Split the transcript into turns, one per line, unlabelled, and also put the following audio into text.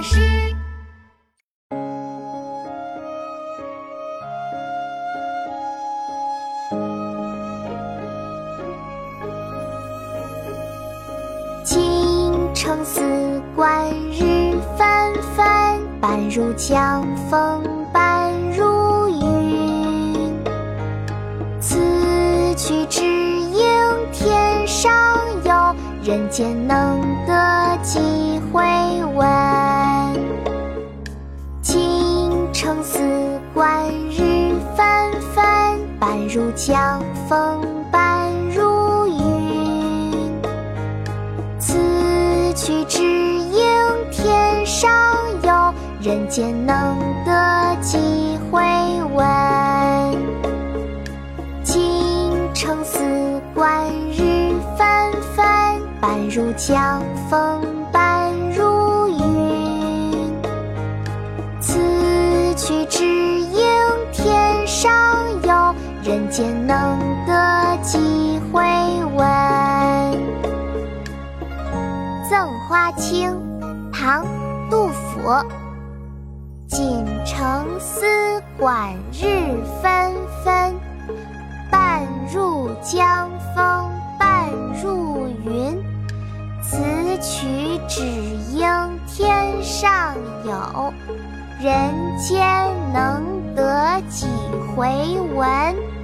师。
青城四冠日纷纷，半如江风半如云。此去只应天上有，人间能得几京城四冠日纷纷，半如江风半如云。此去只应天上有，人间能得几回闻。京城四冠日纷纷，半如江风此去只应天上有，人间能得几回闻。《赠花卿》唐·杜甫。锦城丝管日纷纷，半入江风半入云。此曲只应天上有，人间能得几回闻。